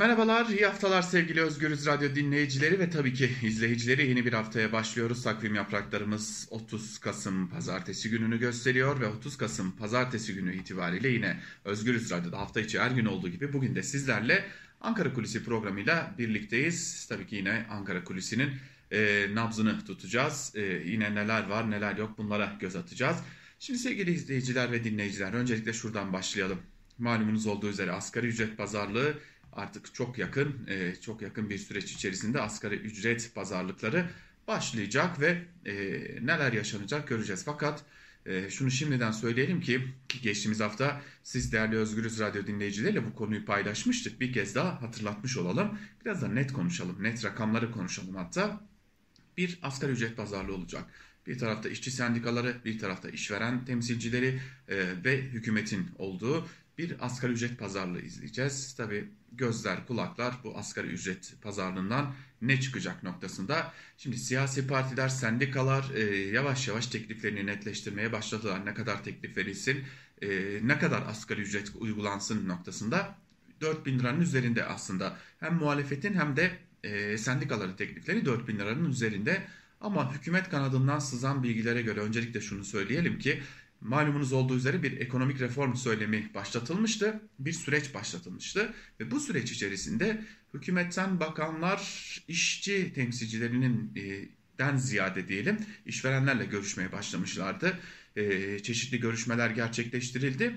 Merhabalar, iyi haftalar sevgili Özgürüz Radyo dinleyicileri ve tabii ki izleyicileri. Yeni bir haftaya başlıyoruz. Takvim yapraklarımız 30 Kasım pazartesi gününü gösteriyor ve 30 Kasım pazartesi günü itibariyle yine Özgürüz Radyo'da hafta içi her gün olduğu gibi bugün de sizlerle Ankara Kulisi programıyla birlikteyiz. Tabii ki yine Ankara Kulisi'nin e, nabzını tutacağız. E, yine neler var neler yok bunlara göz atacağız. Şimdi sevgili izleyiciler ve dinleyiciler öncelikle şuradan başlayalım. Malumunuz olduğu üzere asgari ücret pazarlığı artık çok yakın, e, çok yakın bir süreç içerisinde asgari ücret pazarlıkları başlayacak ve e, neler yaşanacak göreceğiz. Fakat e, şunu şimdiden söyleyelim ki, geçtiğimiz hafta siz değerli Özgürüz Radyo dinleyicileriyle bu konuyu paylaşmıştık. Bir kez daha hatırlatmış olalım. Biraz da net konuşalım, net rakamları konuşalım hatta. Bir asgari ücret pazarlığı olacak. Bir tarafta işçi sendikaları, bir tarafta işveren temsilcileri ve hükümetin olduğu bir asgari ücret pazarlığı izleyeceğiz. Tabi gözler, kulaklar bu asgari ücret pazarlığından ne çıkacak noktasında. Şimdi siyasi partiler, sendikalar e, yavaş yavaş tekliflerini netleştirmeye başladılar. Ne kadar teklif verilsin, e, ne kadar asgari ücret uygulansın noktasında 4 bin liranın üzerinde aslında. Hem muhalefetin hem de e, sendikaların teklifleri 4 bin liranın üzerinde. Ama hükümet kanadından sızan bilgilere göre öncelikle şunu söyleyelim ki malumunuz olduğu üzere bir ekonomik reform söylemi başlatılmıştı. Bir süreç başlatılmıştı ve bu süreç içerisinde hükümetten bakanlar işçi temsilcilerinin e, den ziyade diyelim işverenlerle görüşmeye başlamışlardı. E, çeşitli görüşmeler gerçekleştirildi.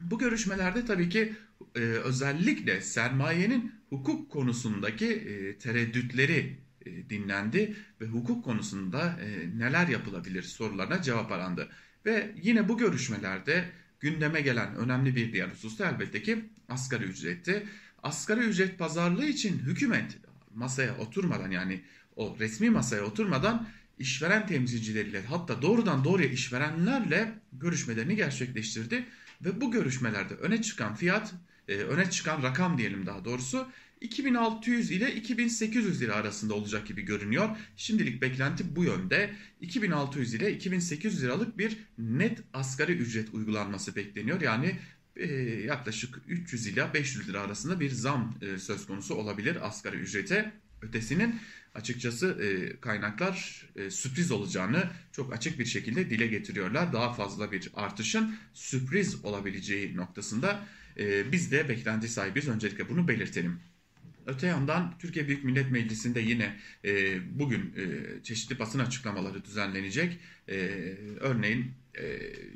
Bu görüşmelerde tabii ki e, özellikle sermayenin hukuk konusundaki e, tereddütleri e, dinlendi ve hukuk konusunda e, neler yapılabilir sorularına cevap arandı. Ve yine bu görüşmelerde gündeme gelen önemli bir diğer husus da elbette ki asgari ücretti. Asgari ücret pazarlığı için hükümet masaya oturmadan yani o resmi masaya oturmadan işveren temsilcileriyle hatta doğrudan doğruya işverenlerle görüşmelerini gerçekleştirdi. Ve bu görüşmelerde öne çıkan fiyat, e, öne çıkan rakam diyelim daha doğrusu 2600 ile 2800 lira arasında olacak gibi görünüyor. Şimdilik beklenti bu yönde. 2600 ile 2800 liralık bir net asgari ücret uygulanması bekleniyor. Yani e, yaklaşık 300 ile 500 lira arasında bir zam e, söz konusu olabilir asgari ücrete. Ötesinin açıkçası e, kaynaklar e, sürpriz olacağını çok açık bir şekilde dile getiriyorlar. Daha fazla bir artışın sürpriz olabileceği noktasında e, biz de beklenti sahibiz. Öncelikle bunu belirtelim. Öte yandan Türkiye Büyük Millet Meclisi'nde yine e, bugün e, çeşitli basın açıklamaları düzenlenecek. E, örneğin e,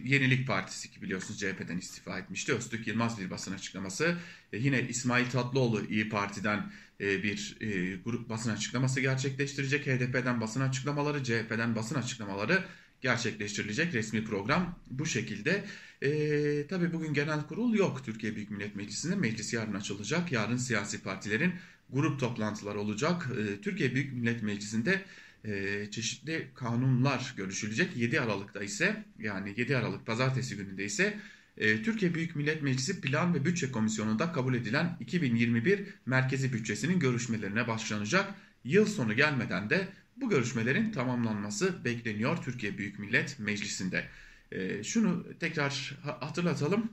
Yenilik Partisi ki biliyorsunuz CHP'den istifa etmişti. Öztürk Yılmaz bir basın açıklaması. E, yine İsmail Tatlıoğlu İyi Parti'den bir e, grup basın açıklaması gerçekleştirecek. HDP'den basın açıklamaları, CHP'den basın açıklamaları gerçekleştirilecek resmi program bu şekilde. E, tabii bugün genel kurul yok Türkiye Büyük Millet Meclisi'nde. Meclis yarın açılacak. Yarın siyasi partilerin grup toplantıları olacak. E, Türkiye Büyük Millet Meclisi'nde e, çeşitli kanunlar görüşülecek. 7 Aralık'ta ise yani 7 Aralık pazartesi gününde ise e, Türkiye Büyük Millet Meclisi Plan ve Bütçe Komisyonu'nda kabul edilen 2021 merkezi bütçesinin görüşmelerine başlanacak. Yıl sonu gelmeden de bu görüşmelerin tamamlanması bekleniyor Türkiye Büyük Millet Meclisi'nde. E, şunu tekrar hatırlatalım.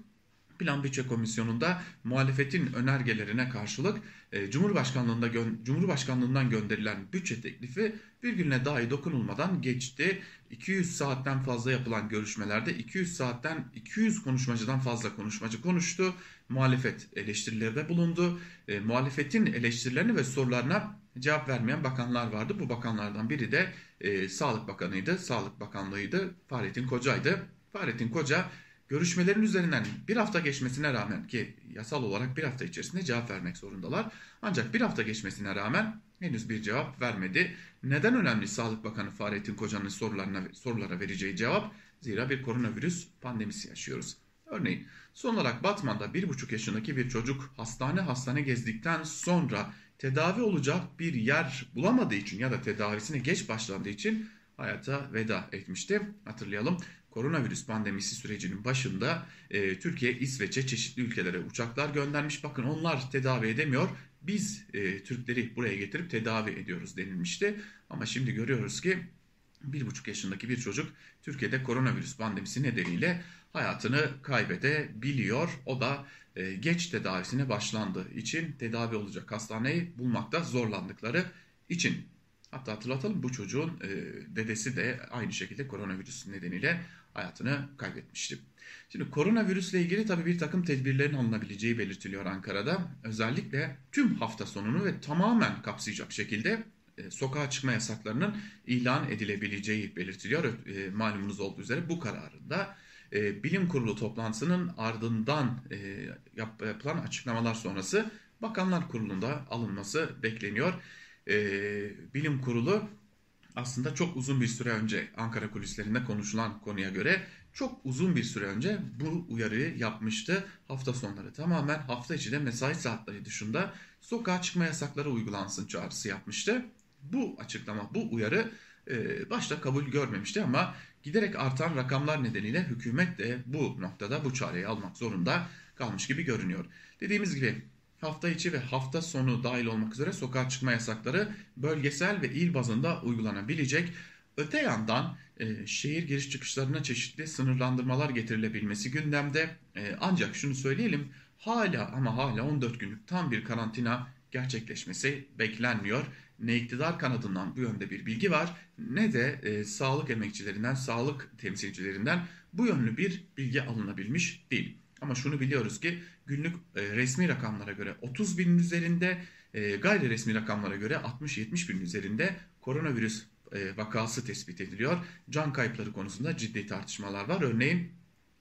Plan Bütçe Komisyonu'nda muhalefetin önergelerine karşılık e, Cumhurbaşkanlığında Cumhurbaşkanlığından gönderilen bütçe teklifi virgülüne dahi dokunulmadan geçti. 200 saatten fazla yapılan görüşmelerde 200 saatten 200 konuşmacıdan fazla konuşmacı konuştu. Muhalefet eleştirilerde bulundu. E, muhalefetin eleştirilerini ve sorularına cevap vermeyen bakanlar vardı. Bu bakanlardan biri de e, Sağlık Bakanı'ydı. Sağlık Bakanlığı'ydı. Fahrettin Koca'ydı. Fahrettin Koca görüşmelerin üzerinden bir hafta geçmesine rağmen ki yasal olarak bir hafta içerisinde cevap vermek zorundalar. Ancak bir hafta geçmesine rağmen henüz bir cevap vermedi. Neden önemli Sağlık Bakanı Fahrettin Koca'nın sorularına, sorulara vereceği cevap? Zira bir koronavirüs pandemisi yaşıyoruz. Örneğin son olarak Batman'da 1,5 yaşındaki bir çocuk hastane hastane gezdikten sonra tedavi olacak bir yer bulamadığı için ya da tedavisine geç başlandığı için hayata veda etmişti. Hatırlayalım koronavirüs pandemisi sürecinin başında e, Türkiye, İsveç'e çeşitli ülkelere uçaklar göndermiş. Bakın onlar tedavi edemiyor. Biz e, Türkleri buraya getirip tedavi ediyoruz denilmişti. Ama şimdi görüyoruz ki bir buçuk yaşındaki bir çocuk Türkiye'de koronavirüs pandemisi nedeniyle hayatını kaybedebiliyor. O da e, geç tedavisine başlandığı için tedavi olacak hastaneyi bulmakta zorlandıkları için. Hatta hatırlatalım bu çocuğun e, dedesi de aynı şekilde koronavirüs nedeniyle hayatını kaybetmişti. Şimdi koronavirüsle ilgili tabii bir takım tedbirlerin alınabileceği belirtiliyor Ankara'da. Özellikle tüm hafta sonunu ve tamamen kapsayacak şekilde e, sokağa çıkma yasaklarının ilan edilebileceği belirtiliyor. E, malumunuz olduğu üzere bu kararında e, bilim kurulu toplantısının ardından yapılan açıklamalar sonrası Bakanlar Kurulu'nda alınması bekleniyor. Bilim kurulu aslında çok uzun bir süre önce Ankara kulislerinde konuşulan konuya göre çok uzun bir süre önce bu uyarıyı yapmıştı. Hafta sonları tamamen hafta içi de mesai saatleri dışında sokağa çıkma yasakları uygulansın çağrısı yapmıştı. Bu açıklama, bu uyarı e, başta kabul görmemişti ama giderek artan rakamlar nedeniyle hükümet de bu noktada bu çareyi almak zorunda kalmış gibi görünüyor. Dediğimiz gibi hafta içi ve hafta sonu dahil olmak üzere sokağa çıkma yasakları bölgesel ve il bazında uygulanabilecek. Öte yandan e, şehir giriş çıkışlarına çeşitli sınırlandırmalar getirilebilmesi gündemde. E, ancak şunu söyleyelim hala ama hala 14 günlük tam bir karantina gerçekleşmesi beklenmiyor ne iktidar kanadından bu yönde bir bilgi var ne de e, sağlık emekçilerinden, sağlık temsilcilerinden bu yönlü bir bilgi alınabilmiş değil. Ama şunu biliyoruz ki günlük e, resmi rakamlara göre 30 binin üzerinde, e, gayri resmi rakamlara göre 60-70 binin üzerinde koronavirüs e, vakası tespit ediliyor. Can kayıpları konusunda ciddi tartışmalar var. Örneğin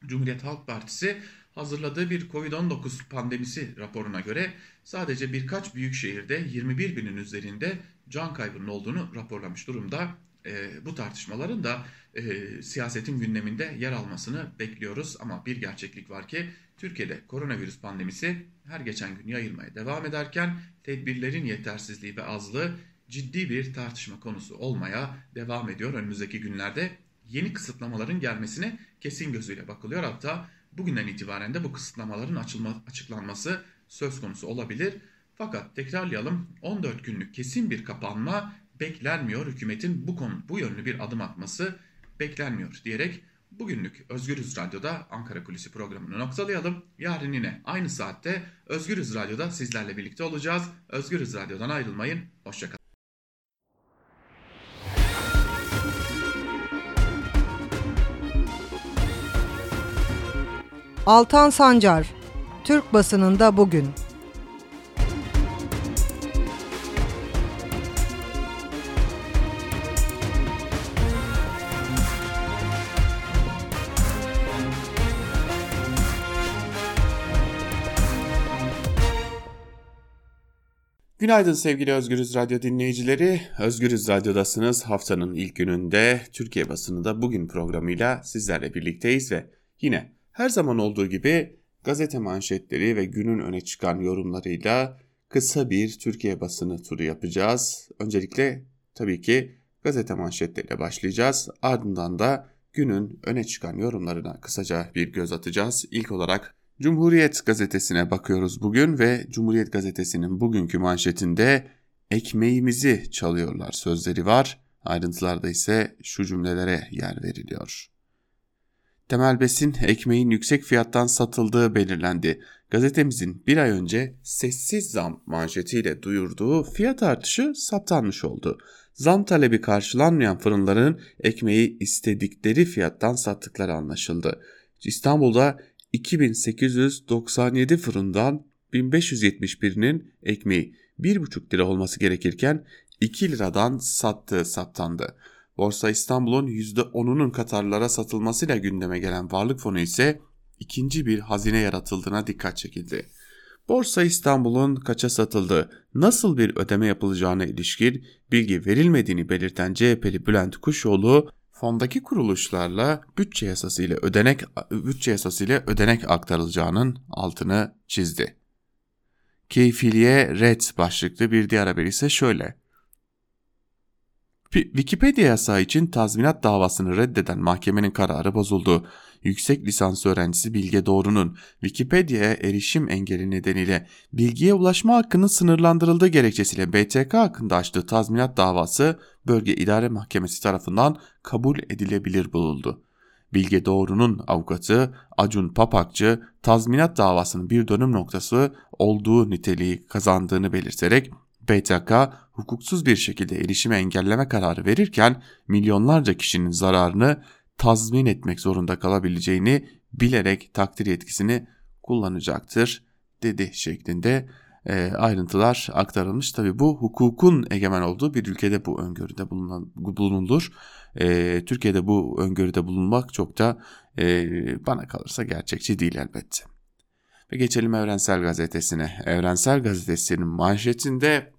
Cumhuriyet Halk Partisi hazırladığı bir Covid-19 pandemisi raporuna göre sadece birkaç büyük şehirde 21 binin üzerinde can kaybının olduğunu raporlamış durumda. E, bu tartışmaların da e, siyasetin gündeminde yer almasını bekliyoruz. Ama bir gerçeklik var ki Türkiye'de koronavirüs pandemisi her geçen gün yayılmaya devam ederken tedbirlerin yetersizliği ve azlığı ciddi bir tartışma konusu olmaya devam ediyor. Önümüzdeki günlerde yeni kısıtlamaların gelmesine kesin gözüyle bakılıyor. Hatta bugünden itibaren de bu kısıtlamaların açılma, açıklanması söz konusu olabilir. Fakat tekrarlayalım 14 günlük kesin bir kapanma beklenmiyor. Hükümetin bu konu bu yönlü bir adım atması beklenmiyor diyerek bugünlük Özgürüz Radyo'da Ankara Kulisi programını noktalayalım. Yarın yine aynı saatte Özgürüz Radyo'da sizlerle birlikte olacağız. Özgürüz Radyo'dan ayrılmayın. Hoşçakalın. Altan Sancar, Türk basınında bugün. Günaydın sevgili Özgürüz Radyo dinleyicileri. Özgürüz Radyo'dasınız. Haftanın ilk gününde Türkiye basınında bugün programıyla sizlerle birlikteyiz ve yine her zaman olduğu gibi gazete manşetleri ve günün öne çıkan yorumlarıyla kısa bir Türkiye basını turu yapacağız. Öncelikle tabii ki gazete manşetleriyle başlayacağız. Ardından da günün öne çıkan yorumlarına kısaca bir göz atacağız. İlk olarak Cumhuriyet gazetesine bakıyoruz bugün ve Cumhuriyet gazetesinin bugünkü manşetinde ekmeğimizi çalıyorlar sözleri var. Ayrıntılarda ise şu cümlelere yer veriliyor. Temel besin ekmeğin yüksek fiyattan satıldığı belirlendi. Gazetemizin bir ay önce sessiz zam manşetiyle duyurduğu fiyat artışı saptanmış oldu. Zam talebi karşılanmayan fırınların ekmeği istedikleri fiyattan sattıkları anlaşıldı. İstanbul'da 2897 fırından 1571'inin ekmeği 1,5 lira olması gerekirken 2 liradan sattığı saptandı. Borsa İstanbul'un %10'unun Katarlara satılmasıyla gündeme gelen varlık fonu ise ikinci bir hazine yaratıldığına dikkat çekildi. Borsa İstanbul'un kaça satıldığı, nasıl bir ödeme yapılacağına ilişkin bilgi verilmediğini belirten CHP'li Bülent Kuşoğlu, fondaki kuruluşlarla bütçe yasası ile ödenek bütçe yasası ile ödenek aktarılacağının altını çizdi. Keyfiliye red başlıklı bir diğer haber ise şöyle. Wikipedia yasağı için tazminat davasını reddeden mahkemenin kararı bozuldu. Yüksek lisans öğrencisi Bilge Doğru'nun Wikipedia'ya erişim engeli nedeniyle bilgiye ulaşma hakkının sınırlandırıldığı gerekçesiyle BTK hakkında açtığı tazminat davası Bölge İdare Mahkemesi tarafından kabul edilebilir bulundu. Bilge Doğru'nun avukatı Acun Papakçı tazminat davasının bir dönüm noktası olduğu niteliği kazandığını belirterek BTK hukuksuz bir şekilde erişime engelleme kararı verirken milyonlarca kişinin zararını tazmin etmek zorunda kalabileceğini bilerek takdir yetkisini kullanacaktır dedi şeklinde e, ayrıntılar aktarılmış. Tabi bu hukukun egemen olduğu bir ülkede bu öngörüde bulunan, bulunulur. E, Türkiye'de bu öngörüde bulunmak çok da e, bana kalırsa gerçekçi değil elbette. Ve geçelim Evrensel Gazetesi'ne. Evrensel Gazetesi'nin manşetinde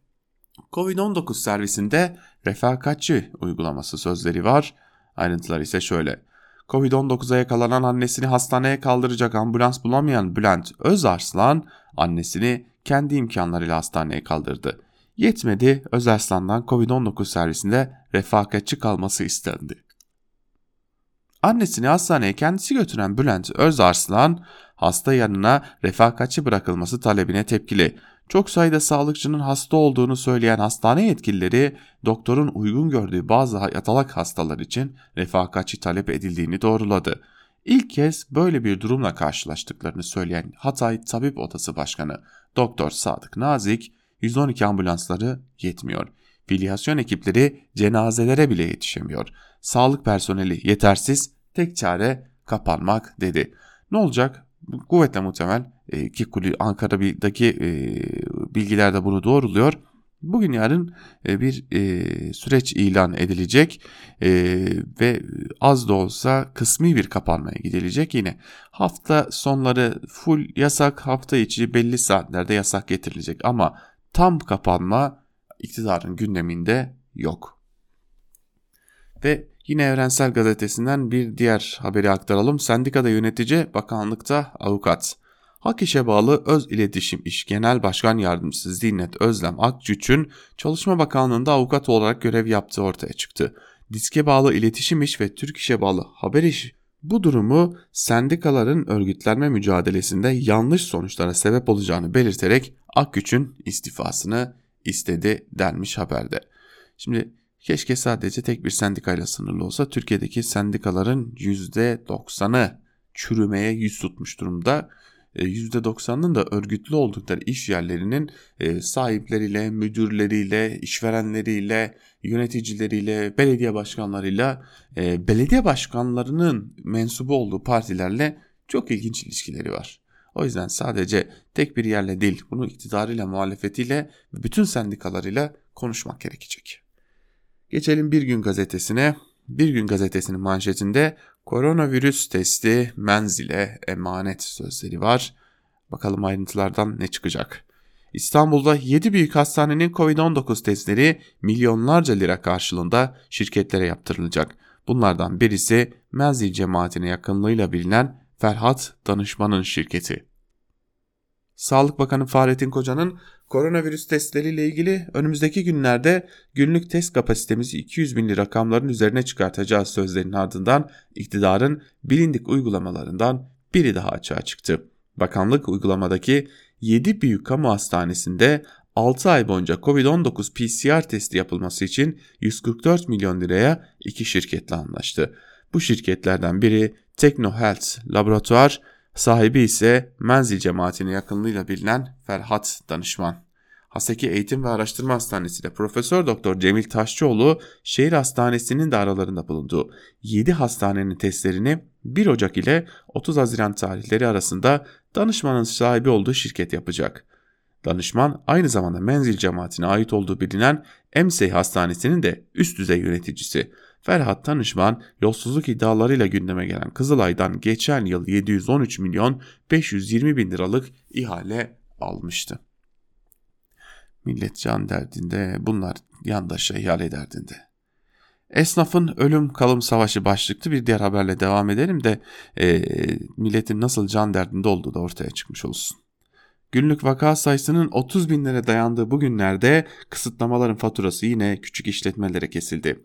Covid-19 servisinde refakatçi uygulaması sözleri var. Ayrıntılar ise şöyle. Covid-19'a yakalanan annesini hastaneye kaldıracak ambulans bulamayan Bülent Özarslan annesini kendi imkanlarıyla hastaneye kaldırdı. Yetmedi Özarslan'dan Covid-19 servisinde refakatçi kalması istendi. Annesini hastaneye kendisi götüren Bülent Özarslan hasta yanına refakatçi bırakılması talebine tepkili. Çok sayıda sağlıkçının hasta olduğunu söyleyen hastane yetkilileri doktorun uygun gördüğü bazı yatalak hastalar için refakatçi talep edildiğini doğruladı. İlk kez böyle bir durumla karşılaştıklarını söyleyen Hatay Tabip Odası Başkanı Doktor Sadık Nazik 112 ambulansları yetmiyor. Filyasyon ekipleri cenazelere bile yetişemiyor. Sağlık personeli yetersiz, tek çare kapanmak dedi. Ne olacak? kuvvetle muhtemel e, ki Ankara'daki e, bilgiler de bunu doğruluyor. Bugün yarın e, bir e, süreç ilan edilecek e, ve az da olsa kısmi bir kapanmaya gidilecek. Yine hafta sonları full yasak hafta içi belli saatlerde yasak getirilecek ama tam kapanma iktidarın gündeminde yok. Ve Yine Evrensel Gazetesi'nden bir diğer haberi aktaralım. Sendikada yönetici, bakanlıkta avukat. Hak işe bağlı Öz İletişim İş Genel Başkan Yardımcısı Zinnet Özlem Akçüç'ün Çalışma Bakanlığı'nda avukat olarak görev yaptığı ortaya çıktı. Diske bağlı iletişim iş ve Türk işe bağlı haber iş bu durumu sendikaların örgütlenme mücadelesinde yanlış sonuçlara sebep olacağını belirterek Akgüç'ün istifasını istedi denmiş haberde. Şimdi Keşke sadece tek bir sendikayla sınırlı olsa. Türkiye'deki sendikaların %90'ı çürümeye yüz tutmuş durumda. %90'ının e, da örgütlü oldukları iş yerlerinin e, sahipleriyle, müdürleriyle, işverenleriyle, yöneticileriyle, belediye başkanlarıyla, e, belediye başkanlarının mensubu olduğu partilerle çok ilginç ilişkileri var. O yüzden sadece tek bir yerle değil, bunu iktidarıyla, muhalefetiyle, bütün sendikalarıyla konuşmak gerekecek. Geçelim Bir Gün Gazetesi'ne. Bir Gün Gazetesi'nin manşetinde koronavirüs testi menzile emanet sözleri var. Bakalım ayrıntılardan ne çıkacak. İstanbul'da 7 büyük hastanenin Covid-19 testleri milyonlarca lira karşılığında şirketlere yaptırılacak. Bunlardan birisi Menzil cemaatine yakınlığıyla bilinen Ferhat Danışman'ın şirketi. Sağlık Bakanı Fahrettin Koca'nın koronavirüs testleriyle ilgili önümüzdeki günlerde günlük test kapasitemizi 200 binli rakamların üzerine çıkartacağız sözlerinin ardından iktidarın bilindik uygulamalarından biri daha açığa çıktı. Bakanlık uygulamadaki 7 büyük kamu hastanesinde 6 ay boyunca Covid-19 PCR testi yapılması için 144 milyon liraya iki şirketle anlaştı. Bu şirketlerden biri TechnoHealth Laboratuvar Sahibi ise Menzil cemaatine yakınlığıyla bilinen Ferhat Danışman. Haseki Eğitim ve Araştırma Hastanesi'de Profesör Doktor Cemil Taşçıoğlu şehir hastanesinin de aralarında bulunduğu 7 hastanenin testlerini 1 Ocak ile 30 Haziran tarihleri arasında danışmanın sahibi olduğu şirket yapacak. Danışman aynı zamanda Menzil cemaatine ait olduğu bilinen Emsey Hastanesi'nin de üst düzey yöneticisi. Ferhat Tanışman yolsuzluk iddialarıyla gündeme gelen Kızılay'dan geçen yıl 713 milyon 520 bin liralık ihale almıştı. Millet can derdinde bunlar yandaşa ihale derdinde. Esnafın ölüm kalım savaşı başlıklı bir diğer haberle devam edelim de e, milletin nasıl can derdinde olduğu da ortaya çıkmış olsun. Günlük vaka sayısının 30 binlere dayandığı bu günlerde kısıtlamaların faturası yine küçük işletmelere kesildi.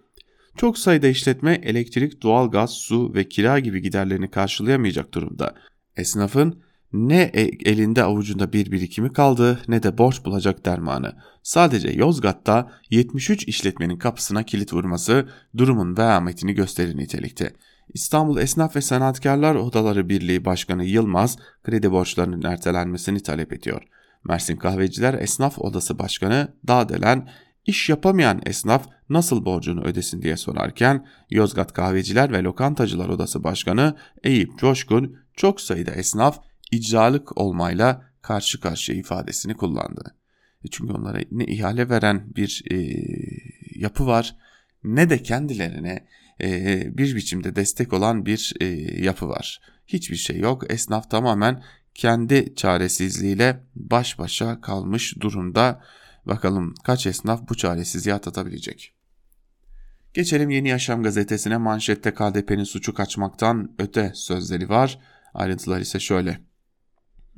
Çok sayıda işletme elektrik, doğalgaz, su ve kira gibi giderlerini karşılayamayacak durumda. Esnafın ne e, elinde avucunda bir birikimi kaldı ne de borç bulacak dermanı. Sadece Yozgat'ta 73 işletmenin kapısına kilit vurması durumun vehametini gösterir nitelikte. İstanbul Esnaf ve Sanatkarlar Odaları Birliği Başkanı Yılmaz kredi borçlarının ertelenmesini talep ediyor. Mersin Kahveciler Esnaf Odası Başkanı Dağdelen iş yapamayan esnaf nasıl borcunu ödesin diye sorarken Yozgat Kahveciler ve Lokantacılar Odası Başkanı Eyüp Coşkun çok sayıda esnaf icralık olmayla karşı karşıya ifadesini kullandı. E çünkü onlara ne ihale veren bir e, yapı var ne de kendilerine e, bir biçimde destek olan bir e, yapı var. Hiçbir şey yok. Esnaf tamamen kendi çaresizliğiyle baş başa kalmış durumda. Bakalım kaç esnaf bu çaresizliği atlatabilecek. Geçelim Yeni Yaşam gazetesine manşette KDP'nin suçu kaçmaktan öte sözleri var. Ayrıntılar ise şöyle.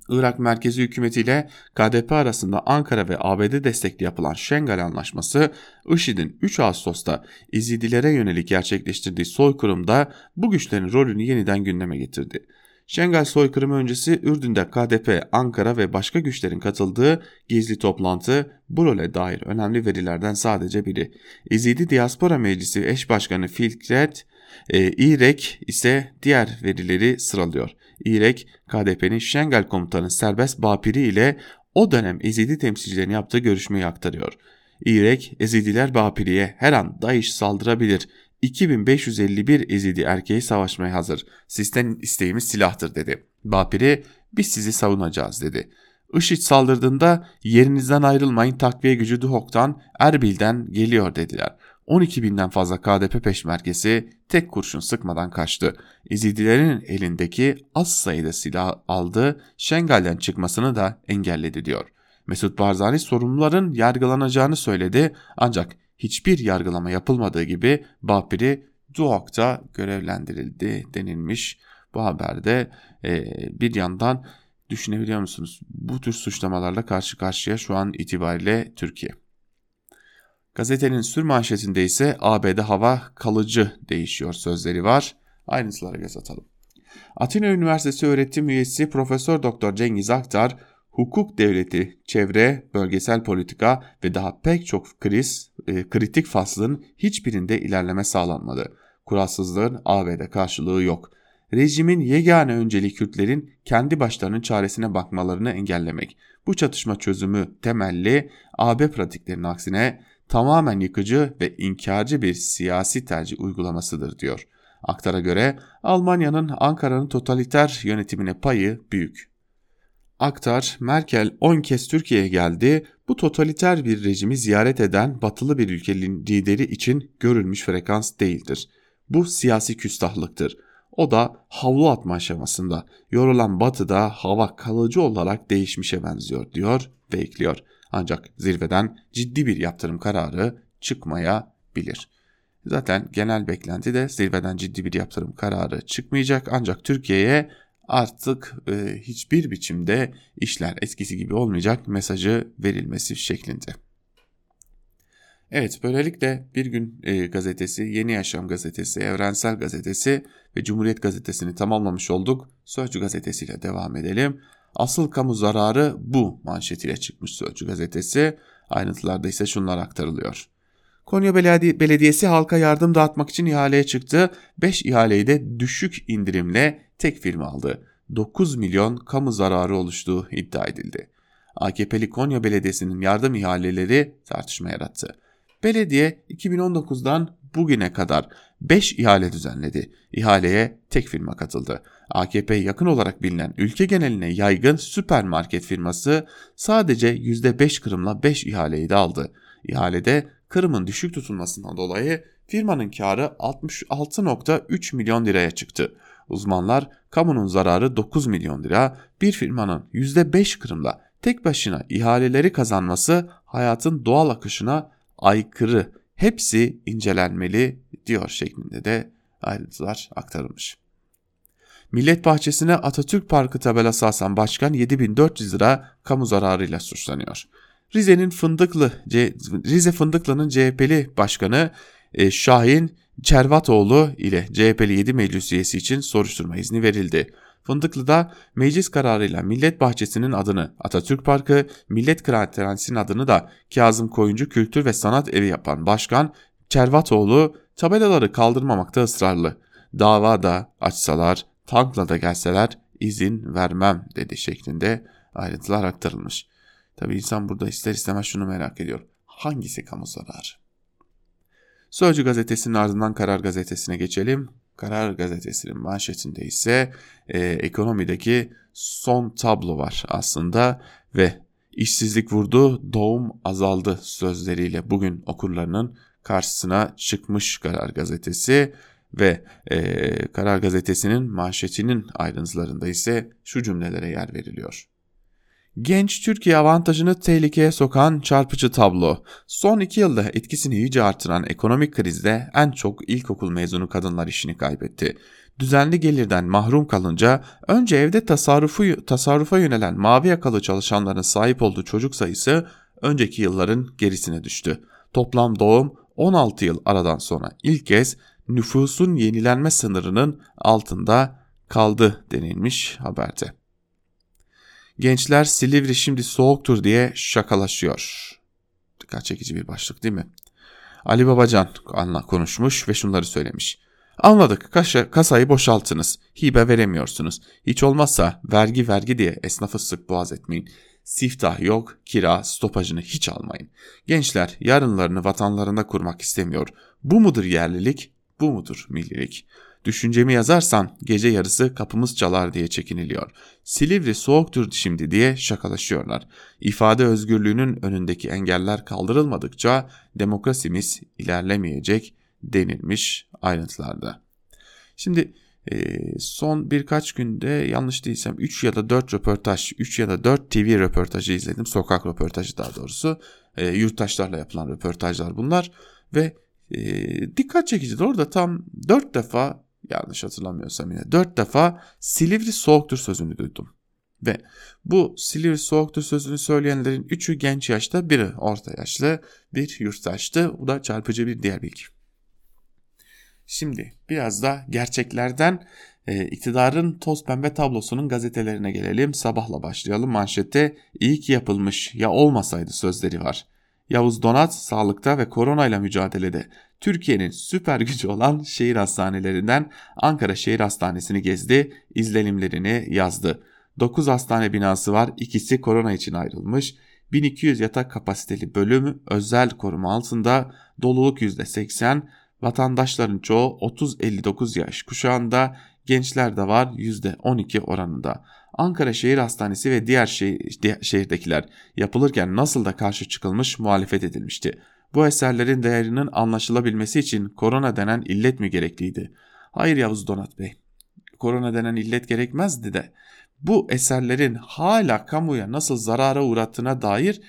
Irak merkezi hükümetiyle KDP arasında Ankara ve ABD destekli yapılan Şengal Anlaşması, IŞİD'in 3 Ağustos'ta İzidilere yönelik gerçekleştirdiği soykırımda bu güçlerin rolünü yeniden gündeme getirdi. Şengal soykırımı öncesi Ürdün'de KDP, Ankara ve başka güçlerin katıldığı gizli toplantı bu role dair önemli verilerden sadece biri. İzidi Diaspora Meclisi eş başkanı Fikret e, İrek ise diğer verileri sıralıyor. İrek, KDP'nin Şengal komutanı Serbest Bapiri ile o dönem Ezidi temsilcilerini yaptığı görüşmeyi aktarıyor. İrek, Ezidiler Bapiri'ye her an DAEŞ saldırabilir. 2551 Ezidi erkeği savaşmaya hazır. Sizden isteğimiz silahtır dedi. Bapiri, biz sizi savunacağız dedi. IŞİD saldırdığında yerinizden ayrılmayın takviye gücü Duhok'tan Erbil'den geliyor dediler. 12 binden fazla KDP peşmergesi tek kurşun sıkmadan kaçtı. İzidilerin elindeki az sayıda silah aldı, Şengal'den çıkmasını da engelledi diyor. Mesut Barzani sorumluların yargılanacağını söyledi ancak hiçbir yargılama yapılmadığı gibi Bapiri Duhok'ta görevlendirildi denilmiş. Bu haberde e, bir yandan düşünebiliyor musunuz? Bu tür suçlamalarla karşı karşıya şu an itibariyle Türkiye. Gazetenin sür manşetinde ise ABD hava kalıcı değişiyor sözleri var. Ayrıntılara göz atalım. Atina Üniversitesi öğretim üyesi Profesör Doktor Cengiz Aktar, hukuk devleti, çevre, bölgesel politika ve daha pek çok kriz, e, kritik faslın hiçbirinde ilerleme sağlanmadı. Kuralsızlığın ABD karşılığı yok. Rejimin yegane önceliği Kürtlerin kendi başlarının çaresine bakmalarını engellemek. Bu çatışma çözümü temelli AB pratiklerinin aksine tamamen yıkıcı ve inkarcı bir siyasi tercih uygulamasıdır diyor. Aktara göre Almanya'nın Ankara'nın totaliter yönetimine payı büyük. Aktar, Merkel 10 kez Türkiye'ye geldi, bu totaliter bir rejimi ziyaret eden batılı bir ülkenin lideri için görülmüş frekans değildir. Bu siyasi küstahlıktır. O da havlu atma aşamasında. Yorulan batıda hava kalıcı olarak değişmişe benziyor diyor ve ekliyor. Ancak zirveden ciddi bir yaptırım kararı çıkmayabilir. Zaten genel beklenti de zirveden ciddi bir yaptırım kararı çıkmayacak ancak Türkiye'ye artık e, hiçbir biçimde işler eskisi gibi olmayacak mesajı verilmesi şeklinde. Evet böylelikle Bir Gün e, gazetesi, Yeni Yaşam gazetesi, Evrensel gazetesi ve Cumhuriyet gazetesini tamamlamış olduk. Sözcü gazetesiyle devam edelim. Asıl kamu zararı bu manşetiyle çıkmış Sözcü gazetesi. Ayrıntılarda ise şunlar aktarılıyor. Konya Belediyesi halka yardım dağıtmak için ihaleye çıktı. 5 ihaleyi de düşük indirimle tek firma aldı. 9 milyon kamu zararı oluştuğu iddia edildi. AKP'li Konya Belediyesi'nin yardım ihaleleri tartışma yarattı. Belediye 2019'dan bugüne kadar 5 ihale düzenledi. İhaleye tek firma katıldı. AKP yakın olarak bilinen ülke geneline yaygın süpermarket firması sadece %5 kırımla 5 ihaleyi de aldı. İhalede kırımın düşük tutulmasından dolayı firmanın karı 66.3 milyon liraya çıktı. Uzmanlar kamunun zararı 9 milyon lira, bir firmanın %5 kırımla tek başına ihaleleri kazanması hayatın doğal akışına aykırı hepsi incelenmeli diyor şeklinde de ayrıntılar aktarılmış. Millet Bahçesi'ne Atatürk Parkı tabelası asan başkan 7400 lira kamu zararıyla suçlanıyor. Rize'nin Fındıklı Rize Fındıklı'nın CHP'li başkanı e, Şahin Çervatoğlu ile CHP'li 7 meclis üyesi için soruşturma izni verildi. Fındıklı'da meclis kararıyla Millet Bahçesi'nin adını Atatürk Parkı, Millet Kıraathanesi'nin adını da Kazım Koyuncu Kültür ve Sanat Evi yapan başkan Çervatoğlu tabelaları kaldırmamakta ısrarlı. Dava da açsalar, tankla da gelseler izin vermem dedi şeklinde ayrıntılar aktarılmış. Tabi insan burada ister istemez şunu merak ediyor. Hangisi kamu zararı? Sözcü gazetesinin ardından Karar gazetesine geçelim. Karar gazetesinin manşetinde ise e, ekonomideki son tablo var aslında ve işsizlik vurdu, doğum azaldı sözleriyle bugün okurlarının karşısına çıkmış Karar gazetesi ve e, Karar gazetesinin manşetinin ayrıntılarında ise şu cümlelere yer veriliyor. Genç Türkiye avantajını tehlikeye sokan çarpıcı tablo. Son iki yılda etkisini iyice artıran ekonomik krizde en çok ilkokul mezunu kadınlar işini kaybetti. Düzenli gelirden mahrum kalınca önce evde tasarrufu, tasarrufa yönelen mavi yakalı çalışanların sahip olduğu çocuk sayısı önceki yılların gerisine düştü. Toplam doğum 16 yıl aradan sonra ilk kez nüfusun yenilenme sınırının altında kaldı denilmiş haberde. Gençler Silivri şimdi soğuktur diye şakalaşıyor. Dikkat çekici bir başlık değil mi? Ali Babacan anla konuşmuş ve şunları söylemiş. Anladık kasa, kasayı boşaltınız. Hibe veremiyorsunuz. Hiç olmazsa vergi vergi diye esnafı sık boğaz etmeyin. Siftah yok, kira, stopajını hiç almayın. Gençler yarınlarını vatanlarında kurmak istemiyor. Bu mudur yerlilik, bu mudur millilik? Düşüncemi yazarsan gece yarısı kapımız çalar diye çekiniliyor. Silivri soğuktur şimdi diye şakalaşıyorlar. İfade özgürlüğünün önündeki engeller kaldırılmadıkça demokrasimiz ilerlemeyecek denilmiş ayrıntılarda. Şimdi e, son birkaç günde yanlış değilsem 3 ya da 4 röportaj, 3 ya da 4 TV röportajı izledim. Sokak röportajı daha doğrusu. E, yurttaşlarla yapılan röportajlar bunlar ve e, dikkat çekicidir. Orada tam 4 defa yanlış hatırlamıyorsam yine 4 defa Silivri soğuktur sözünü duydum. Ve bu Silivri soğuktur sözünü söyleyenlerin 3'ü genç yaşta, biri orta yaşlı, bir yurttaştı. Bu da çarpıcı bir diğer bilgi. Şimdi biraz da gerçeklerden e, iktidarın toz pembe tablosunun gazetelerine gelelim. Sabahla başlayalım. Manşette iyi ki yapılmış ya olmasaydı sözleri var. Yavuz Donat sağlıkta ve koronayla mücadelede Türkiye'nin süper gücü olan şehir hastanelerinden Ankara Şehir Hastanesi'ni gezdi, izlenimlerini yazdı. 9 hastane binası var, ikisi korona için ayrılmış. 1200 yatak kapasiteli bölüm özel koruma altında, doluluk %80, vatandaşların çoğu 30-59 yaş kuşağında, gençler de var %12 oranında. Ankara Şehir Hastanesi ve diğer şehir, şehirdekiler yapılırken nasıl da karşı çıkılmış muhalefet edilmişti. Bu eserlerin değerinin anlaşılabilmesi için korona denen illet mi gerekliydi? Hayır Yavuz Donat Bey, korona denen illet gerekmezdi de bu eserlerin hala kamuya nasıl zarara uğrattığına dair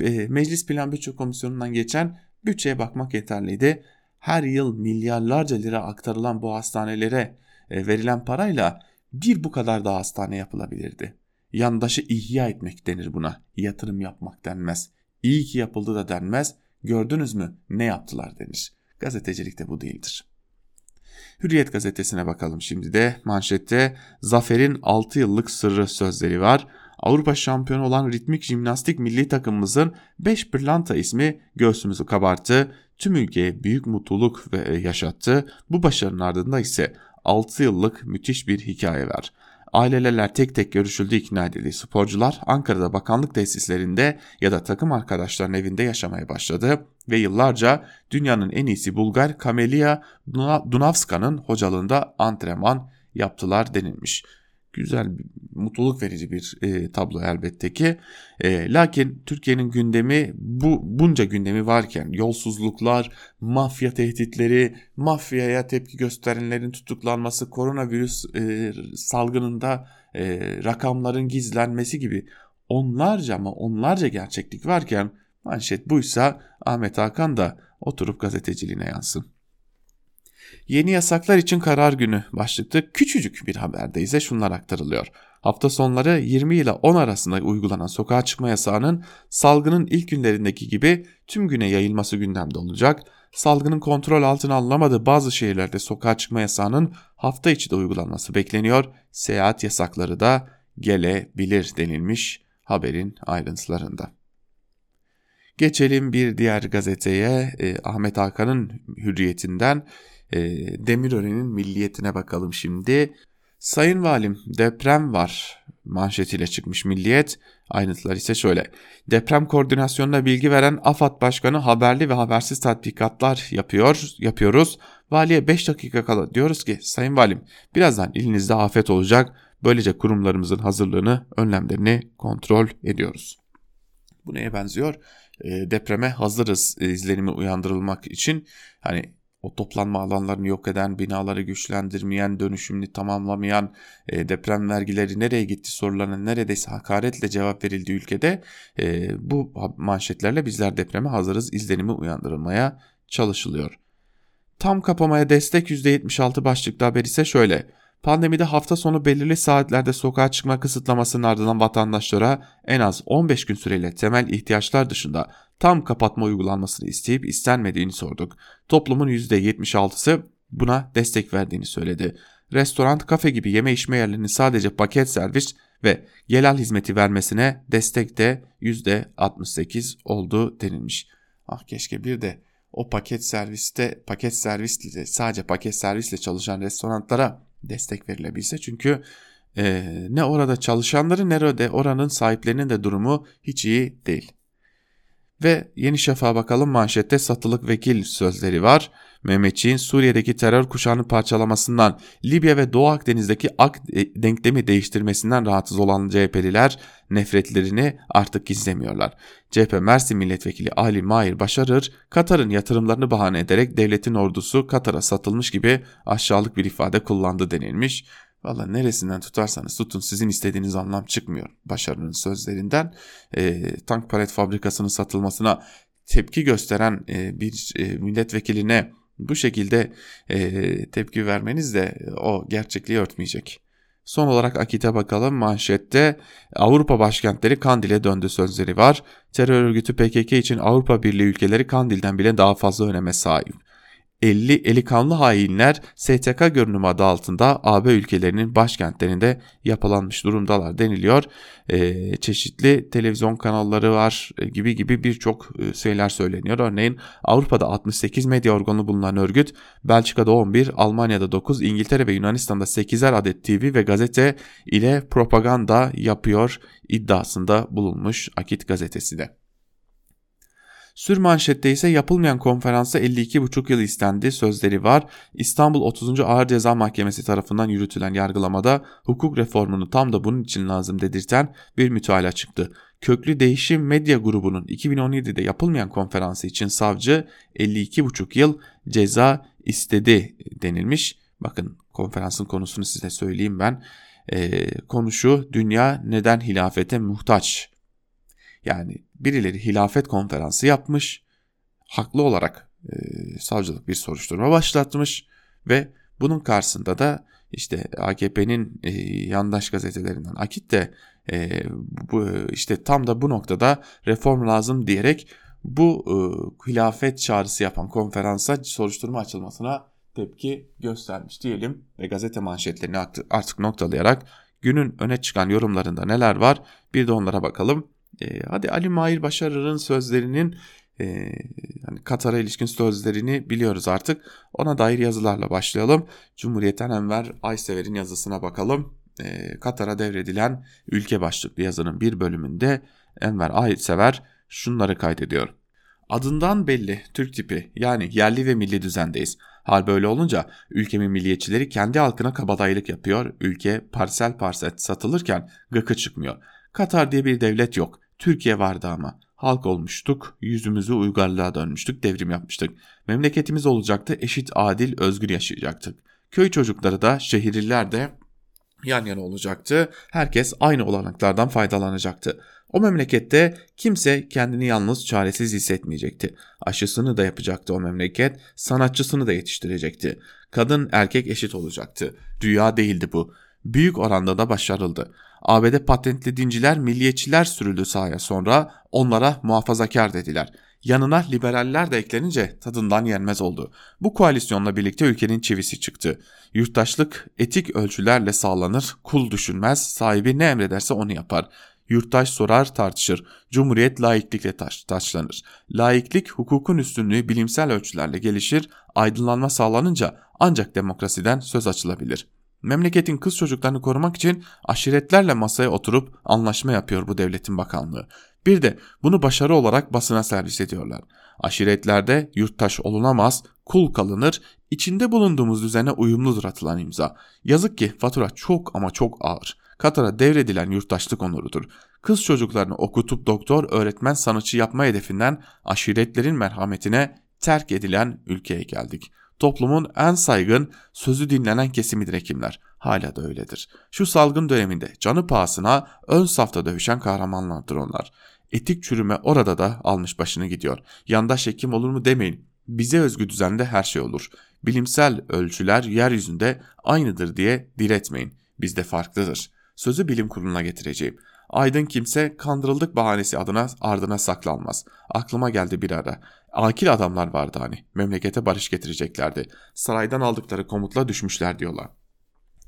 e, Meclis Plan Bütçe Komisyonu'ndan geçen bütçeye bakmak yeterliydi. Her yıl milyarlarca lira aktarılan bu hastanelere e, verilen parayla bir bu kadar daha hastane yapılabilirdi. Yandaşı ihya etmek denir buna. Yatırım yapmak denmez. İyi ki yapıldı da denmez. Gördünüz mü ne yaptılar denir. Gazetecilik de bu değildir. Hürriyet gazetesine bakalım şimdi de manşette Zafer'in 6 yıllık sırrı sözleri var. Avrupa şampiyonu olan ritmik jimnastik milli takımımızın 5 pırlanta ismi göğsümüzü kabarttı. Tüm ülkeye büyük mutluluk yaşattı. Bu başarının ardında ise 6 yıllık müthiş bir hikaye var. Aileler tek tek görüşüldü ikna edildi. Sporcular Ankara'da bakanlık tesislerinde ya da takım arkadaşlarının evinde yaşamaya başladı ve yıllarca dünyanın en iyisi Bulgar Kamelia Dunavska'nın hocalığında antrenman yaptılar denilmiş güzel, mutluluk verici bir e, tablo elbette ki. E, lakin Türkiye'nin gündemi bu bunca gündemi varken yolsuzluklar, mafya tehditleri, mafyaya tepki gösterenlerin tutuklanması, koronavirüs e, salgınında e, rakamların gizlenmesi gibi onlarca ama onlarca gerçeklik varken manşet buysa Ahmet Hakan da oturup gazeteciliğine yansın. Yeni yasaklar için karar günü başlıklı küçücük bir haberde ise şunlar aktarılıyor. Hafta sonları 20 ile 10 arasında uygulanan sokağa çıkma yasağının salgının ilk günlerindeki gibi tüm güne yayılması gündemde olacak. Salgının kontrol altına alınamadığı bazı şehirlerde sokağa çıkma yasağının hafta içi de uygulanması bekleniyor. Seyahat yasakları da gelebilir denilmiş haberin ayrıntılarında. Geçelim bir diğer gazeteye e, Ahmet Hakan'ın hürriyetinden e, Demirören'in milliyetine bakalım şimdi. Sayın Valim deprem var manşetiyle çıkmış milliyet. Ayrıntılar ise şöyle. Deprem koordinasyonuna bilgi veren AFAD Başkanı haberli ve habersiz tatbikatlar yapıyor, yapıyoruz. Valiye 5 dakika kala diyoruz ki Sayın Valim birazdan ilinizde afet olacak. Böylece kurumlarımızın hazırlığını, önlemlerini kontrol ediyoruz. Bu neye benziyor? E, depreme hazırız e, izlenimi uyandırılmak için hani o toplanma alanlarını yok eden, binaları güçlendirmeyen, dönüşümünü tamamlamayan, e, deprem vergileri nereye gitti sorularına neredeyse hakaretle cevap verildiği ülkede e, bu manşetlerle bizler depreme hazırız izlenimi uyandırılmaya çalışılıyor. Tam kapamaya destek %76 başlıklı haber ise şöyle. Pandemide hafta sonu belirli saatlerde sokağa çıkma kısıtlamasının ardından vatandaşlara en az 15 gün süreyle temel ihtiyaçlar dışında tam kapatma uygulanmasını isteyip istenmediğini sorduk. Toplumun %76'sı buna destek verdiğini söyledi. Restoran, kafe gibi yeme içme yerlerinin sadece paket servis ve gelal hizmeti vermesine destek de %68 oldu denilmiş. Ah keşke bir de o paket serviste paket servisle sadece paket servisle çalışan restoranlara destek verilebilse. Çünkü e, ne orada çalışanların ne de oranın sahiplerinin de durumu hiç iyi değil. Ve Yeni Şafak'a bakalım manşette satılık vekil sözleri var. Mehmetçiğin Suriye'deki terör kuşağını parçalamasından, Libya ve Doğu Akdeniz'deki ak e, denklemi değiştirmesinden rahatsız olan CHP'liler nefretlerini artık gizlemiyorlar. CHP Mersin Milletvekili Ali Mahir Başarır, Katar'ın yatırımlarını bahane ederek devletin ordusu Katar'a satılmış gibi aşağılık bir ifade kullandı denilmiş. Valla neresinden tutarsanız tutun sizin istediğiniz anlam çıkmıyor Başarı'nın sözlerinden. E, tank palet fabrikasının satılmasına tepki gösteren e, bir e, milletvekiline bu şekilde e, tepki vermeniz de o gerçekliği örtmeyecek. Son olarak Akit'e bakalım manşette Avrupa başkentleri Kandil'e döndü sözleri var. Terör örgütü PKK için Avrupa Birliği ülkeleri Kandil'den bile daha fazla öneme sahip. 50 eli kanlı hainler STK görünümü adı altında AB ülkelerinin başkentlerinde yapılanmış durumdalar deniliyor. Ee, çeşitli televizyon kanalları var e, gibi gibi birçok e, şeyler söyleniyor. Örneğin Avrupa'da 68 medya organı bulunan örgüt Belçika'da 11, Almanya'da 9, İngiltere ve Yunanistan'da 8'er adet TV ve gazete ile propaganda yapıyor iddiasında bulunmuş Akit gazetesi de. Sür manşette ise yapılmayan konferansa 52,5 yıl istendi sözleri var. İstanbul 30. Ağır Ceza Mahkemesi tarafından yürütülen yargılamada hukuk reformunu tam da bunun için lazım dedirten bir mütalaa çıktı. Köklü Değişim Medya Grubu'nun 2017'de yapılmayan konferansı için savcı 52,5 yıl ceza istedi denilmiş. Bakın konferansın konusunu size söyleyeyim ben. Ee, konu dünya neden hilafete muhtaç yani birileri hilafet konferansı yapmış, haklı olarak e, savcılık bir soruşturma başlatmış ve bunun karşısında da işte AKP'nin e, yandaş gazetelerinden Akit de e, bu, işte tam da bu noktada reform lazım diyerek bu e, hilafet çağrısı yapan konferansa soruşturma açılmasına tepki göstermiş diyelim ve gazete manşetlerini artık noktalayarak günün öne çıkan yorumlarında neler var bir de onlara bakalım. E, hadi Ali Mahir Başarır'ın sözlerinin e, yani Katar'a ilişkin sözlerini biliyoruz artık. Ona dair yazılarla başlayalım. Cumhuriyet'ten Enver Aysever'in yazısına bakalım. E, Katar'a devredilen ülke başlıklı yazının bir bölümünde Enver Aysever şunları kaydediyor. Adından belli Türk tipi yani yerli ve milli düzendeyiz. Hal böyle olunca ülkemin milliyetçileri kendi halkına kabadayılık yapıyor. Ülke parsel parsel satılırken gıkı çıkmıyor. Katar diye bir devlet yok. Türkiye vardı ama. Halk olmuştuk, yüzümüzü uygarlığa dönmüştük, devrim yapmıştık. Memleketimiz olacaktı, eşit, adil, özgür yaşayacaktık. Köy çocukları da, şehirliler de yan yana olacaktı. Herkes aynı olanaklardan faydalanacaktı. O memlekette kimse kendini yalnız çaresiz hissetmeyecekti. Aşısını da yapacaktı o memleket, sanatçısını da yetiştirecekti. Kadın erkek eşit olacaktı. Rüya değildi bu. Büyük oranda da başarıldı. ABD patentli dinciler, milliyetçiler sürüldü sahaya sonra onlara muhafazakar dediler. Yanına liberaller de eklenince tadından yenmez oldu. Bu koalisyonla birlikte ülkenin çivisi çıktı. Yurttaşlık etik ölçülerle sağlanır, kul düşünmez, sahibi ne emrederse onu yapar. Yurttaş sorar tartışır. Cumhuriyet laiklikle taş, taşlanır. Laiklik hukukun üstünlüğü bilimsel ölçülerle gelişir. Aydınlanma sağlanınca ancak demokrasiden söz açılabilir. Memleketin kız çocuklarını korumak için aşiretlerle masaya oturup anlaşma yapıyor bu devletin bakanlığı. Bir de bunu başarı olarak basına servis ediyorlar. Aşiretlerde yurttaş olunamaz, kul kalınır, içinde bulunduğumuz düzene uyumludur atılan imza. Yazık ki fatura çok ama çok ağır. Katar'a devredilen yurttaşlık onurudur. Kız çocuklarını okutup doktor, öğretmen, sanatçı yapma hedefinden aşiretlerin merhametine terk edilen ülkeye geldik. Toplumun en saygın, sözü dinlenen kesimidir hekimler. Hala da öyledir. Şu salgın döneminde canı pahasına ön safta dövüşen kahramanlardır onlar. Etik çürüme orada da almış başını gidiyor. Yandaş hekim olur mu demeyin. Bize özgü düzende her şey olur. Bilimsel ölçüler yeryüzünde aynıdır diye diretmeyin. Bizde farklıdır. Sözü bilim kuruluna getireceğim. Aydın kimse kandırıldık bahanesi adına ardına saklanmaz. Aklıma geldi bir ara. Akil adamlar vardı hani. Memlekete barış getireceklerdi. Saraydan aldıkları komutla düşmüşler diyorlar.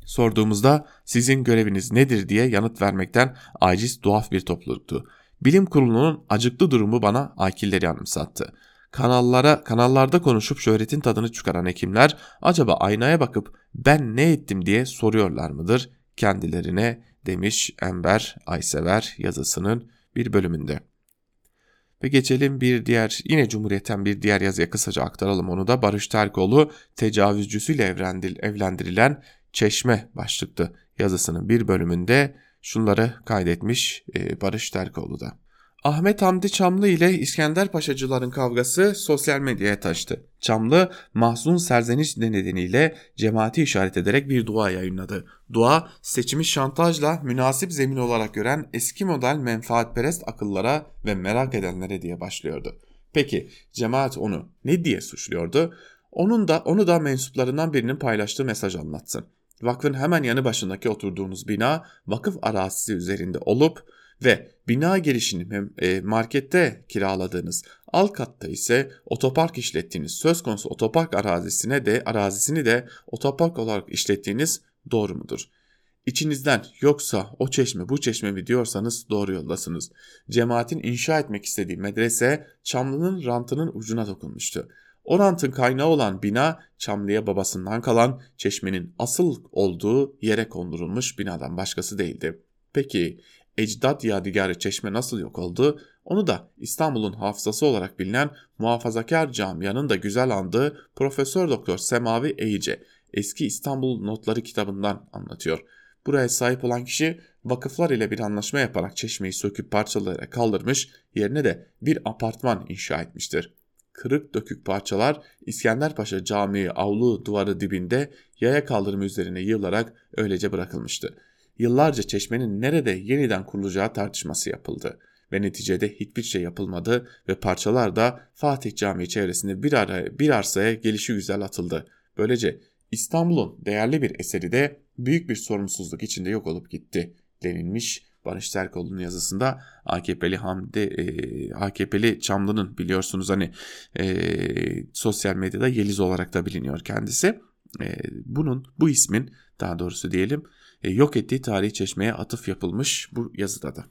Sorduğumuzda sizin göreviniz nedir diye yanıt vermekten aciz tuhaf bir topluluktu. Bilim kurulunun acıklı durumu bana akilleri anımsattı. Kanallara, kanallarda konuşup şöhretin tadını çıkaran hekimler acaba aynaya bakıp ben ne ettim diye soruyorlar mıdır kendilerine demiş Enver Aysever yazısının bir bölümünde. Ve geçelim bir diğer yine Cumhuriyet'ten bir diğer yazıya kısaca aktaralım onu da Barış Terkoğlu tecavüzcüsüyle evlendirilen Çeşme başlıklı yazısının bir bölümünde şunları kaydetmiş e, Barış Terkoğlu da. Ahmet Hamdi Çamlı ile İskender Paşacıların kavgası sosyal medyaya taştı. Çamlı, mahzun serzeniş nedeniyle cemaati işaret ederek bir dua yayınladı. Dua, seçimi şantajla münasip zemin olarak gören eski model menfaatperest akıllara ve merak edenlere diye başlıyordu. Peki cemaat onu ne diye suçluyordu? Onun da onu da mensuplarından birinin paylaştığı mesaj anlatsın. Vakfın hemen yanı başındaki oturduğunuz bina vakıf arazisi üzerinde olup ve bina girişini e, markette kiraladığınız alt katta ise otopark işlettiğiniz söz konusu otopark arazisine de arazisini de otopark olarak işlettiğiniz doğru mudur? İçinizden yoksa o çeşme bu çeşme mi diyorsanız doğru yoldasınız. Cemaatin inşa etmek istediği medrese Çamlı'nın rantının ucuna dokunmuştu. O rantın kaynağı olan bina Çamlı'ya babasından kalan çeşmenin asıl olduğu yere kondurulmuş binadan başkası değildi. Peki ecdat yadigarı çeşme nasıl yok oldu? Onu da İstanbul'un hafızası olarak bilinen muhafazakar camianın da güzel andığı Profesör Doktor Semavi Eyice eski İstanbul Notları kitabından anlatıyor. Buraya sahip olan kişi vakıflar ile bir anlaşma yaparak çeşmeyi söküp parçalara kaldırmış, yerine de bir apartman inşa etmiştir. Kırık dökük parçalar İskenderpaşa Camii avlu duvarı dibinde yaya kaldırımı üzerine yığılarak öylece bırakılmıştı yıllarca çeşmenin nerede yeniden kurulacağı tartışması yapıldı ve neticede hiçbir şey yapılmadı ve parçalar da Fatih Camii çevresinde bir, ara, bir arsaya gelişi güzel atıldı. Böylece İstanbul'un değerli bir eseri de büyük bir sorumsuzluk içinde yok olup gitti denilmiş Barış Terkoğlu'nun yazısında AKP'li Hamdi e, AKP'li Çamlı'nın biliyorsunuz hani e, sosyal medyada Yeliz olarak da biliniyor kendisi. E, bunun bu ismin daha doğrusu diyelim yok ettiği tarihi çeşmeye atıf yapılmış bu yazıda da.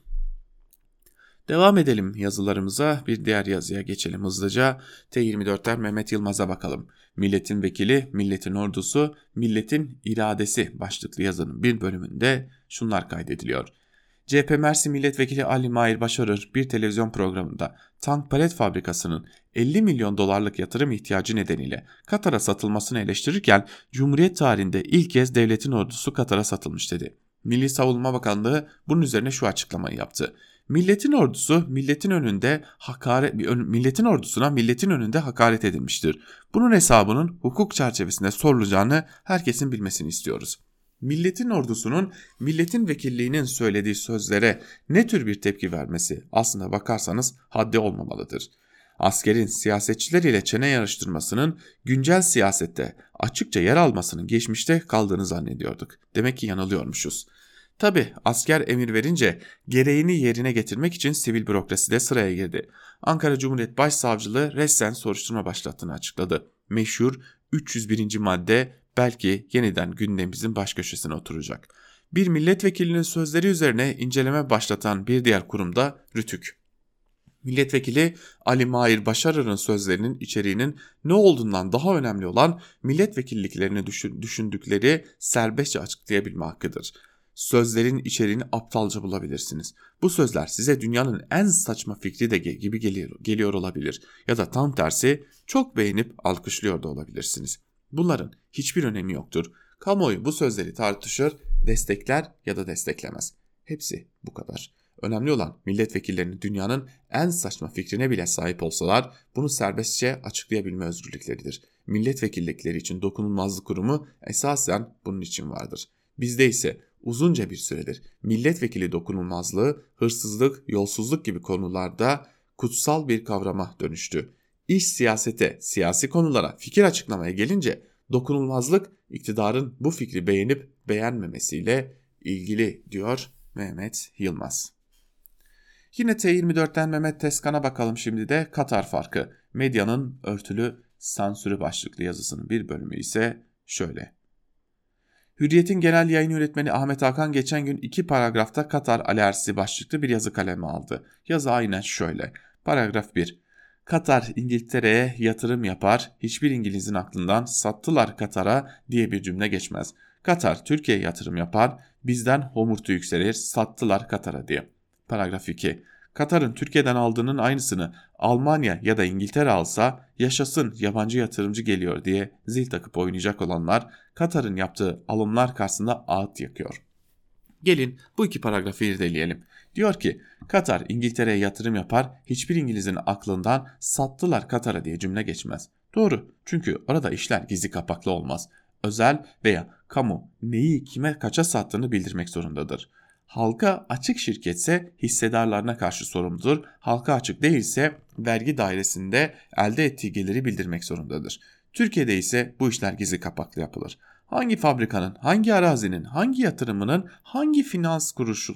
Devam edelim yazılarımıza bir diğer yazıya geçelim hızlıca. T24'ten Mehmet Yılmaz'a bakalım. Milletin vekili, milletin ordusu, milletin iradesi başlıklı yazının bir bölümünde şunlar kaydediliyor. CHP Mersin Milletvekili Ali Mahir Başarır bir televizyon programında tank palet fabrikasının 50 milyon dolarlık yatırım ihtiyacı nedeniyle Katar'a satılmasını eleştirirken Cumhuriyet tarihinde ilk kez devletin ordusu Katar'a satılmış dedi. Milli Savunma Bakanlığı bunun üzerine şu açıklamayı yaptı. Milletin ordusu milletin önünde hakaret milletin ordusuna milletin önünde hakaret edilmiştir. Bunun hesabının hukuk çerçevesinde sorulacağını herkesin bilmesini istiyoruz. Milletin ordusunun milletin vekilliğinin söylediği sözlere ne tür bir tepki vermesi aslında bakarsanız haddi olmamalıdır. Askerin siyasetçiler ile çene yarıştırmasının güncel siyasette açıkça yer almasının geçmişte kaldığını zannediyorduk. Demek ki yanılıyormuşuz. Tabi asker emir verince gereğini yerine getirmek için sivil bürokrasi de sıraya girdi. Ankara Cumhuriyet Başsavcılığı resten soruşturma başlattığını açıkladı. Meşhur 301. madde belki yeniden gündemimizin baş köşesine oturacak. Bir milletvekilinin sözleri üzerine inceleme başlatan bir diğer kurumda Rütük. Milletvekili Ali Mahir Başarır'ın sözlerinin içeriğinin ne olduğundan daha önemli olan milletvekilliklerini düşündükleri serbestçe açıklayabilme hakkıdır sözlerin içeriğini aptalca bulabilirsiniz. Bu sözler size dünyanın en saçma fikri de gibi geliyor, geliyor olabilir ya da tam tersi çok beğenip alkışlıyor da olabilirsiniz. Bunların hiçbir önemi yoktur. Kamuoyu bu sözleri tartışır, destekler ya da desteklemez. Hepsi bu kadar. Önemli olan milletvekillerinin dünyanın en saçma fikrine bile sahip olsalar bunu serbestçe açıklayabilme özgürlükleridir. Milletvekillikleri için dokunulmazlık kurumu esasen bunun için vardır. Bizde ise uzunca bir süredir milletvekili dokunulmazlığı, hırsızlık, yolsuzluk gibi konularda kutsal bir kavrama dönüştü. İş siyasete, siyasi konulara fikir açıklamaya gelince dokunulmazlık iktidarın bu fikri beğenip beğenmemesiyle ilgili diyor Mehmet Yılmaz. Yine T24'ten Mehmet Teskan'a bakalım şimdi de Katar farkı. Medyanın örtülü sansürü başlıklı yazısının bir bölümü ise şöyle. Hürriyet'in genel yayın yönetmeni Ahmet Hakan geçen gün iki paragrafta Katar alerjisi başlıklı bir yazı kalemi aldı. Yazı aynen şöyle. Paragraf 1. Katar İngiltere'ye yatırım yapar, hiçbir İngiliz'in aklından sattılar Katar'a diye bir cümle geçmez. Katar Türkiye'ye yatırım yapar, bizden homurtu yükselir, sattılar Katar'a diye. Paragraf 2. Katar'ın Türkiye'den aldığının aynısını Almanya ya da İngiltere alsa yaşasın yabancı yatırımcı geliyor diye zil takıp oynayacak olanlar Katar'ın yaptığı alımlar karşısında ağıt yakıyor. Gelin bu iki paragrafı irdeleyelim. Diyor ki Katar İngiltere'ye yatırım yapar hiçbir İngiliz'in aklından sattılar Katar'a diye cümle geçmez. Doğru çünkü orada işler gizli kapaklı olmaz. Özel veya kamu neyi kime kaça sattığını bildirmek zorundadır. Halka açık şirketse hissedarlarına karşı sorumludur. Halka açık değilse vergi dairesinde elde ettiği geliri bildirmek zorundadır. Türkiye'de ise bu işler gizli kapaklı yapılır. Hangi fabrikanın, hangi arazinin, hangi yatırımının, hangi finans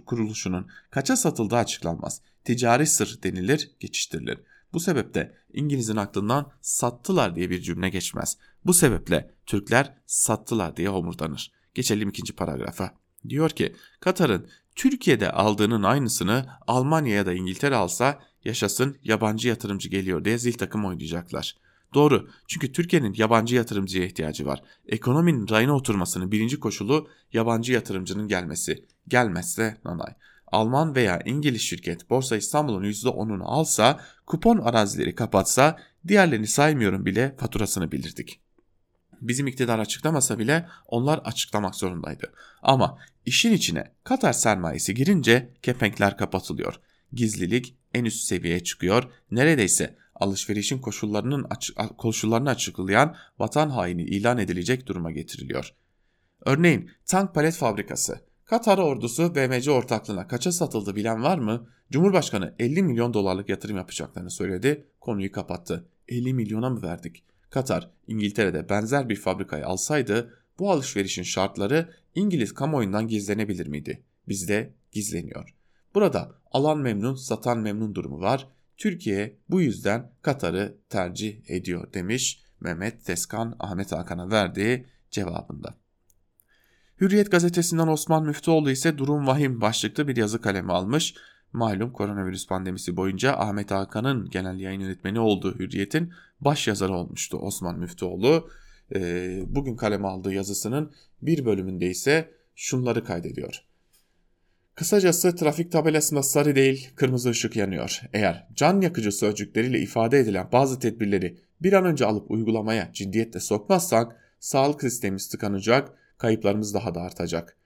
kuruluşunun kaça satıldığı açıklanmaz. Ticari sır denilir, geçiştirilir. Bu sebeple İngiliz'in aklından sattılar diye bir cümle geçmez. Bu sebeple Türkler sattılar diye homurdanır. Geçelim ikinci paragrafa. Diyor ki Katar'ın Türkiye'de aldığının aynısını Almanya ya da İngiltere alsa yaşasın yabancı yatırımcı geliyor diye zil takım oynayacaklar. Doğru çünkü Türkiye'nin yabancı yatırımcıya ihtiyacı var. Ekonominin rayına oturmasının birinci koşulu yabancı yatırımcının gelmesi. Gelmezse nanay. Alman veya İngiliz şirket Borsa İstanbul'un %10'unu alsa, kupon arazileri kapatsa, diğerlerini saymıyorum bile faturasını bilirdik. Bizim iktidar açıklamasa bile onlar açıklamak zorundaydı. Ama işin içine Katar sermayesi girince kepenkler kapatılıyor. Gizlilik en üst seviyeye çıkıyor. Neredeyse alışverişin koşullarının koşullarını açıklayan vatan haini ilan edilecek duruma getiriliyor. Örneğin tank palet fabrikası. Katar ordusu BMC ortaklığına kaça satıldı bilen var mı? Cumhurbaşkanı 50 milyon dolarlık yatırım yapacaklarını söyledi, konuyu kapattı. 50 milyona mı verdik? Katar, İngiltere'de benzer bir fabrikayı alsaydı bu alışverişin şartları İngiliz kamuoyundan gizlenebilir miydi? Bizde gizleniyor. Burada alan memnun, satan memnun durumu var. Türkiye bu yüzden Katar'ı tercih ediyor demiş Mehmet Teskan Ahmet Hakan'a verdiği cevabında. Hürriyet gazetesinden Osman Müftüoğlu ise durum vahim başlıklı bir yazı kalemi almış. Malum koronavirüs pandemisi boyunca Ahmet Hakan'ın genel yayın yönetmeni olduğu Hürriyet'in baş yazarı olmuştu Osman Müftüoğlu. Ee, bugün kaleme aldığı yazısının bir bölümünde ise şunları kaydediyor. Kısacası trafik tabelasında sarı değil kırmızı ışık yanıyor. Eğer can yakıcı sözcükleriyle ifade edilen bazı tedbirleri bir an önce alıp uygulamaya ciddiyetle sokmazsak sağlık sistemimiz tıkanacak, kayıplarımız daha da artacak.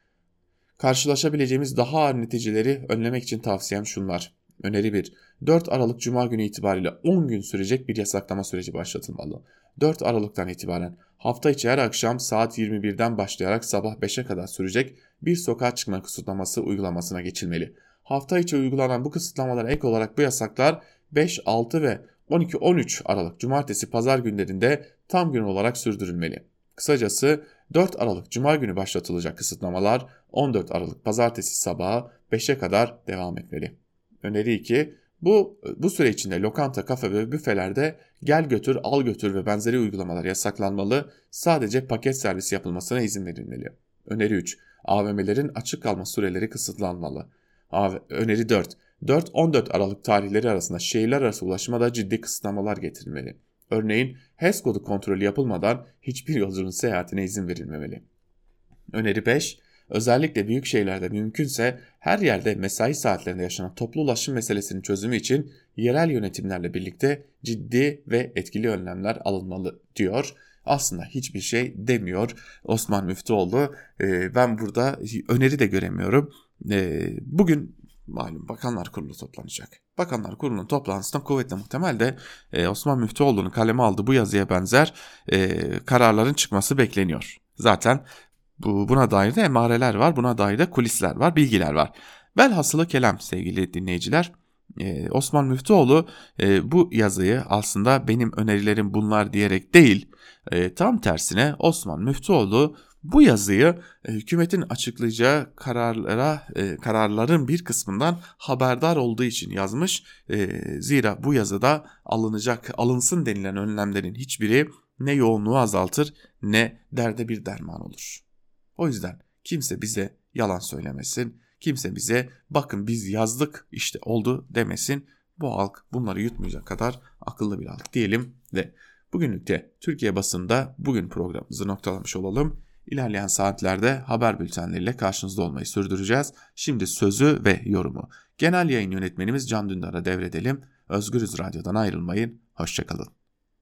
Karşılaşabileceğimiz daha ağır neticeleri önlemek için tavsiyem şunlar. Öneri 1. 4 Aralık Cuma günü itibariyle 10 gün sürecek bir yasaklama süreci başlatılmalı. 4 Aralık'tan itibaren hafta içi her akşam saat 21'den başlayarak sabah 5'e kadar sürecek bir sokağa çıkma kısıtlaması uygulamasına geçilmeli. Hafta içi uygulanan bu kısıtlamalara ek olarak bu yasaklar 5, 6 ve 12-13 Aralık Cumartesi Pazar günlerinde tam gün olarak sürdürülmeli. Kısacası 4 Aralık Cuma günü başlatılacak kısıtlamalar 14 Aralık Pazartesi sabahı 5'e kadar devam etmeli. Öneri 2. Bu, bu süre içinde lokanta, kafe ve büfelerde gel götür, al götür ve benzeri uygulamalar yasaklanmalı, sadece paket servisi yapılmasına izin verilmeli. Öneri 3. AVM'lerin açık kalma süreleri kısıtlanmalı. Öneri 4. 4-14 Aralık tarihleri arasında şehirler arası ulaşıma da ciddi kısıtlamalar getirilmeli. Örneğin HES kodu kontrolü yapılmadan hiçbir yolcunun seyahatine izin verilmemeli. Öneri 5. Özellikle büyük şehirlerde mümkünse her yerde mesai saatlerinde yaşanan toplu ulaşım meselesinin çözümü için yerel yönetimlerle birlikte ciddi ve etkili önlemler alınmalı diyor. Aslında hiçbir şey demiyor Osman Müftüoğlu. Ee, ben burada öneri de göremiyorum. Ee, bugün malum Bakanlar Kurulu toplanacak. Bakanlar Kurulu'nun toplantısında kuvvetle muhtemel de e, Osman Müftüoğlu'nun kaleme aldığı bu yazıya benzer e, kararların çıkması bekleniyor. Zaten bu, buna dair de emareler var, buna dair de kulisler var, bilgiler var. Velhasılı kelam sevgili dinleyiciler. Ee, Osman Müftüoğlu e, bu yazıyı aslında benim önerilerim bunlar diyerek değil, e, tam tersine Osman Müftüoğlu bu yazıyı e, hükümetin açıklayacağı kararlara e, kararların bir kısmından haberdar olduğu için yazmış. E, zira bu yazıda alınacak alınsın denilen önlemlerin hiçbiri ne yoğunluğu azaltır ne derde bir derman olur. O yüzden kimse bize yalan söylemesin. Kimse bize bakın biz yazdık işte oldu demesin. Bu halk bunları yutmayacak kadar akıllı bir halk diyelim ve bugünlük de Türkiye basında bugün programımızı noktalamış olalım. İlerleyen saatlerde haber bültenleriyle karşınızda olmayı sürdüreceğiz. Şimdi sözü ve yorumu genel yayın yönetmenimiz Can Dündar'a devredelim. Özgürüz Radyo'dan ayrılmayın. Hoşçakalın.